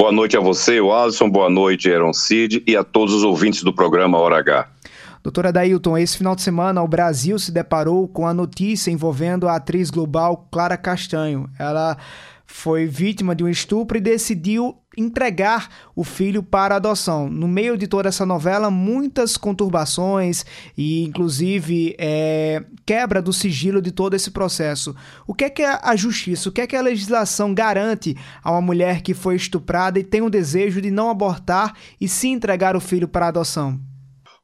Boa noite a você, o Alisson, boa noite, Aaron Cid, e a todos os ouvintes do programa Hora H. Doutora Dailton, esse final de semana o Brasil se deparou com a notícia envolvendo a atriz global Clara Castanho. Ela foi vítima de um estupro e decidiu entregar o filho para adoção. No meio de toda essa novela, muitas conturbações e, inclusive, é, quebra do sigilo de todo esse processo. O que é que a justiça, o que é que a legislação garante a uma mulher que foi estuprada e tem o desejo de não abortar e se entregar o filho para adoção?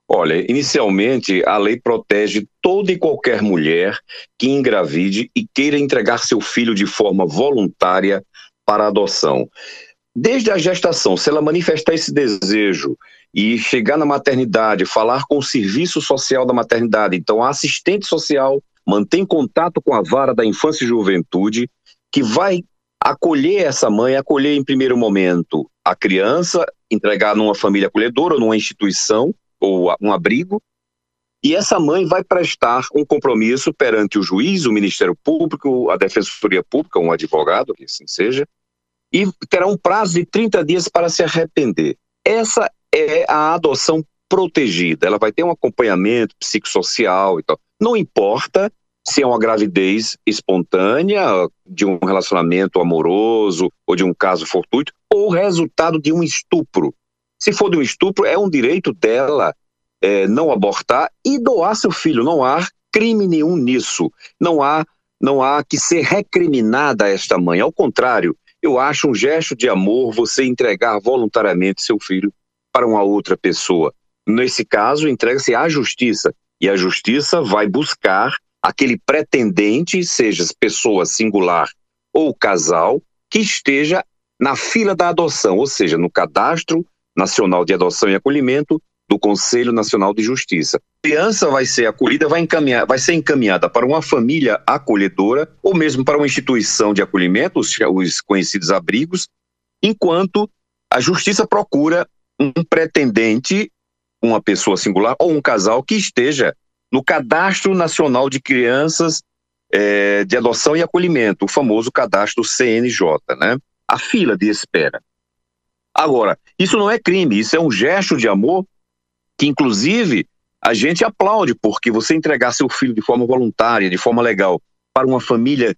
Olha, inicialmente a lei protege toda e qualquer mulher que engravide e queira entregar seu filho de forma voluntária para adoção. Desde a gestação, se ela manifestar esse desejo e chegar na maternidade, falar com o serviço social da maternidade, então a assistente social mantém contato com a vara da infância e juventude, que vai acolher essa mãe, acolher em primeiro momento a criança, entregar numa família acolhedora numa instituição, ou um abrigo, e essa mãe vai prestar um compromisso perante o juiz, o Ministério Público, a Defensoria Pública, um advogado, que assim seja, e terá um prazo de 30 dias para se arrepender. Essa é a adoção protegida. Ela vai ter um acompanhamento psicossocial e tal. Não importa se é uma gravidez espontânea, de um relacionamento amoroso ou de um caso fortuito, ou resultado de um estupro. Se for de um estupro, é um direito dela é, não abortar e doar seu filho. Não há crime nenhum nisso. Não há, não há que ser recriminada esta mãe. Ao contrário, eu acho um gesto de amor você entregar voluntariamente seu filho para uma outra pessoa. Nesse caso, entrega-se à justiça. E a justiça vai buscar aquele pretendente, seja pessoa singular ou casal, que esteja na fila da adoção, ou seja, no cadastro Nacional de Adoção e Acolhimento do Conselho Nacional de Justiça. A criança vai ser acolhida, vai, encaminhar, vai ser encaminhada para uma família acolhedora ou mesmo para uma instituição de acolhimento, os, os conhecidos abrigos, enquanto a justiça procura um pretendente, uma pessoa singular ou um casal que esteja no Cadastro Nacional de Crianças é, de Adoção e Acolhimento, o famoso cadastro CNJ, né? A fila de espera. Agora, isso não é crime, isso é um gesto de amor que, inclusive, a gente aplaude, porque você entregar seu filho de forma voluntária, de forma legal, para uma família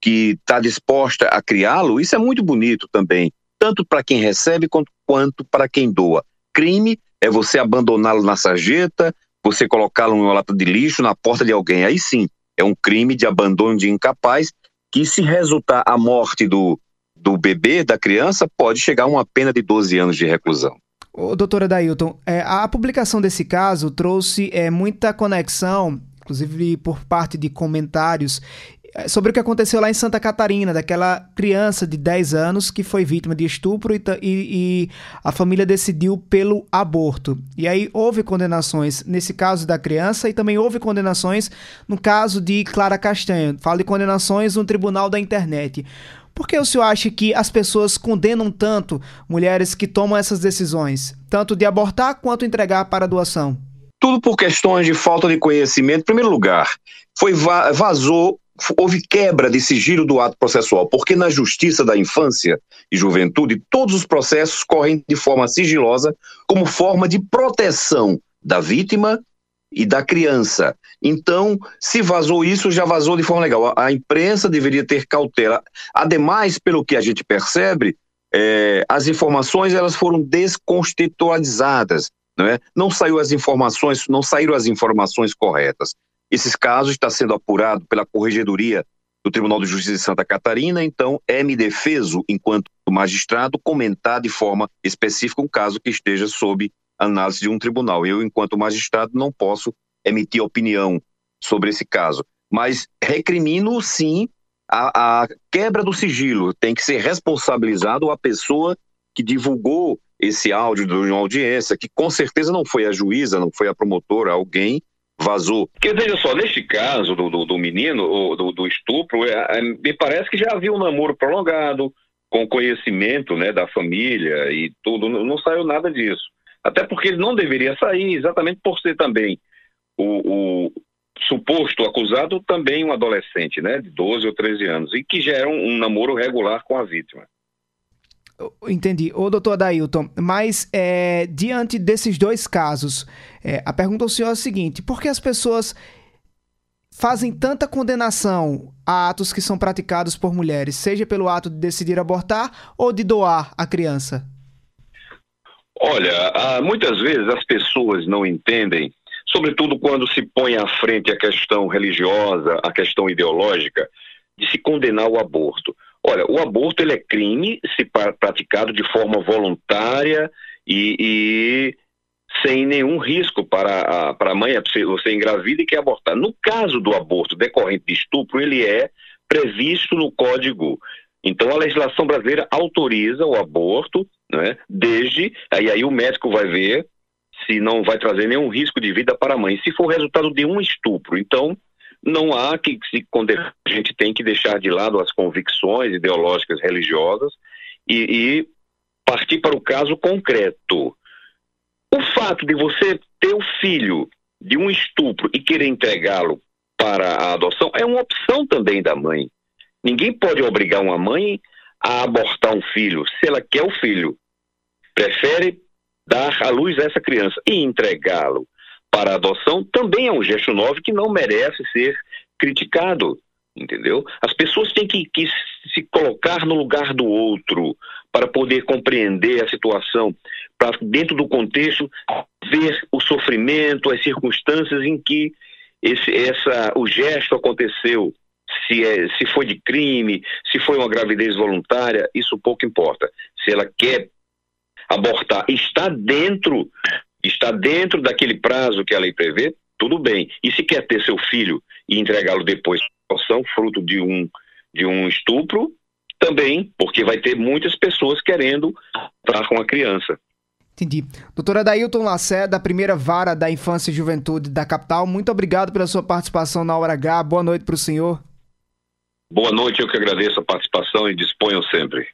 que está disposta a criá-lo, isso é muito bonito também, tanto para quem recebe quanto, quanto para quem doa. Crime é você abandoná-lo na sarjeta, você colocá-lo numa lata de lixo, na porta de alguém. Aí sim, é um crime de abandono de incapaz que, se resultar a morte do, do bebê, da criança, pode chegar a uma pena de 12 anos de reclusão. Ô, doutora Dailton, é, a publicação desse caso trouxe é, muita conexão, inclusive por parte de comentários, é, sobre o que aconteceu lá em Santa Catarina, daquela criança de 10 anos que foi vítima de estupro e, e, a família decidiu pelo aborto. E aí houve condenações nesse caso da criança e também houve condenações no caso de Clara Castanho. Fala de condenações no tribunal da internet. Por que o senhor acha que as pessoas condenam tanto mulheres que tomam essas decisões, tanto de abortar quanto entregar para doação? Tudo por questões de falta de conhecimento. Em primeiro lugar, foi vazou, houve quebra de sigilo do ato processual, porque na justiça da infância e juventude, todos os processos correm de forma sigilosa, como forma de proteção da vítima e da criança. Então, se vazou isso, já vazou de forma legal. A, imprensa deveria ter cautela. Ademais, pelo que a gente percebe, é, as informações elas foram desconstitucionalizadas, não é? Não saiu as informações, não saíram as informações corretas. Esses casos estão sendo apurados pela Corregedoria do Tribunal de Justiça de Santa Catarina, então é me defeso, enquanto magistrado, comentar de forma específica um caso que esteja sob análise de um tribunal. Eu, enquanto magistrado, não posso emitir opinião sobre esse caso. Mas recrimino, sim, a, a quebra do sigilo. Tem que ser responsabilizado a pessoa que divulgou esse áudio de uma audiência, que com certeza não foi a juíza, não foi a promotora, alguém vazou. Porque veja só, neste caso do, do, do menino, do, do estupro, é, é, me parece que já havia um namoro prolongado, com conhecimento né, da família e tudo, não, não saiu nada disso. Até porque ele não deveria sair, exatamente por ser também o, o suposto acusado também um adolescente, né, de 12 ou 13 anos, e que já era um, um namoro regular com a vítima. Entendi. Ô, doutor Adailton, mas é, diante desses dois casos, é, a pergunta ao senhor é a seguinte: por que as pessoas fazem tanta condenação a atos que são praticados por mulheres, seja pelo ato de decidir abortar ou de doar a criança? Olha, muitas vezes as pessoas não entendem, sobretudo quando se põe à frente a questão religiosa, a questão ideológica, de se condenar o aborto. Olha, o aborto ele é crime se praticado de forma voluntária e, e sem nenhum risco para a, para a mãe, você engravida e quer abortar. No caso do aborto decorrente de estupro, ele é previsto no Código. Então a legislação brasileira autoriza o aborto, né, desde aí aí o médico vai ver se não vai trazer nenhum risco de vida para a mãe. Se for resultado de um estupro, então não há que se a gente tem que deixar de lado as convicções ideológicas religiosas e, e partir para o caso concreto. O fato de você ter o filho de um estupro e querer entregá-lo para a adoção é uma opção também da mãe. Ninguém pode obrigar uma mãe a abortar um filho se ela quer o filho. Prefere dar à luz a essa criança e entregá-lo para adoção também é um gesto novo que não merece ser criticado, entendeu? As pessoas têm que, que se colocar no lugar do outro para poder compreender a situação, para dentro do contexto ver o sofrimento, as circunstâncias em que esse, essa, o gesto aconteceu, se, é, se foi de crime, se foi uma gravidez voluntária, isso pouco importa. Se ela quer abortar, está dentro está dentro daquele prazo que a lei prevê, tudo bem. E se quer ter seu filho e entregá-lo depois adoção, fruto de um, de um estupro, também, porque vai ter muitas pessoas querendo estar com a criança. Entendi. Doutora Dailton Lacerda, da primeira vara da infância e juventude da capital, muito obrigado pela sua participação na Hora H. Boa noite para o senhor. Boa noite, eu que agradeço a participação e disponham sempre.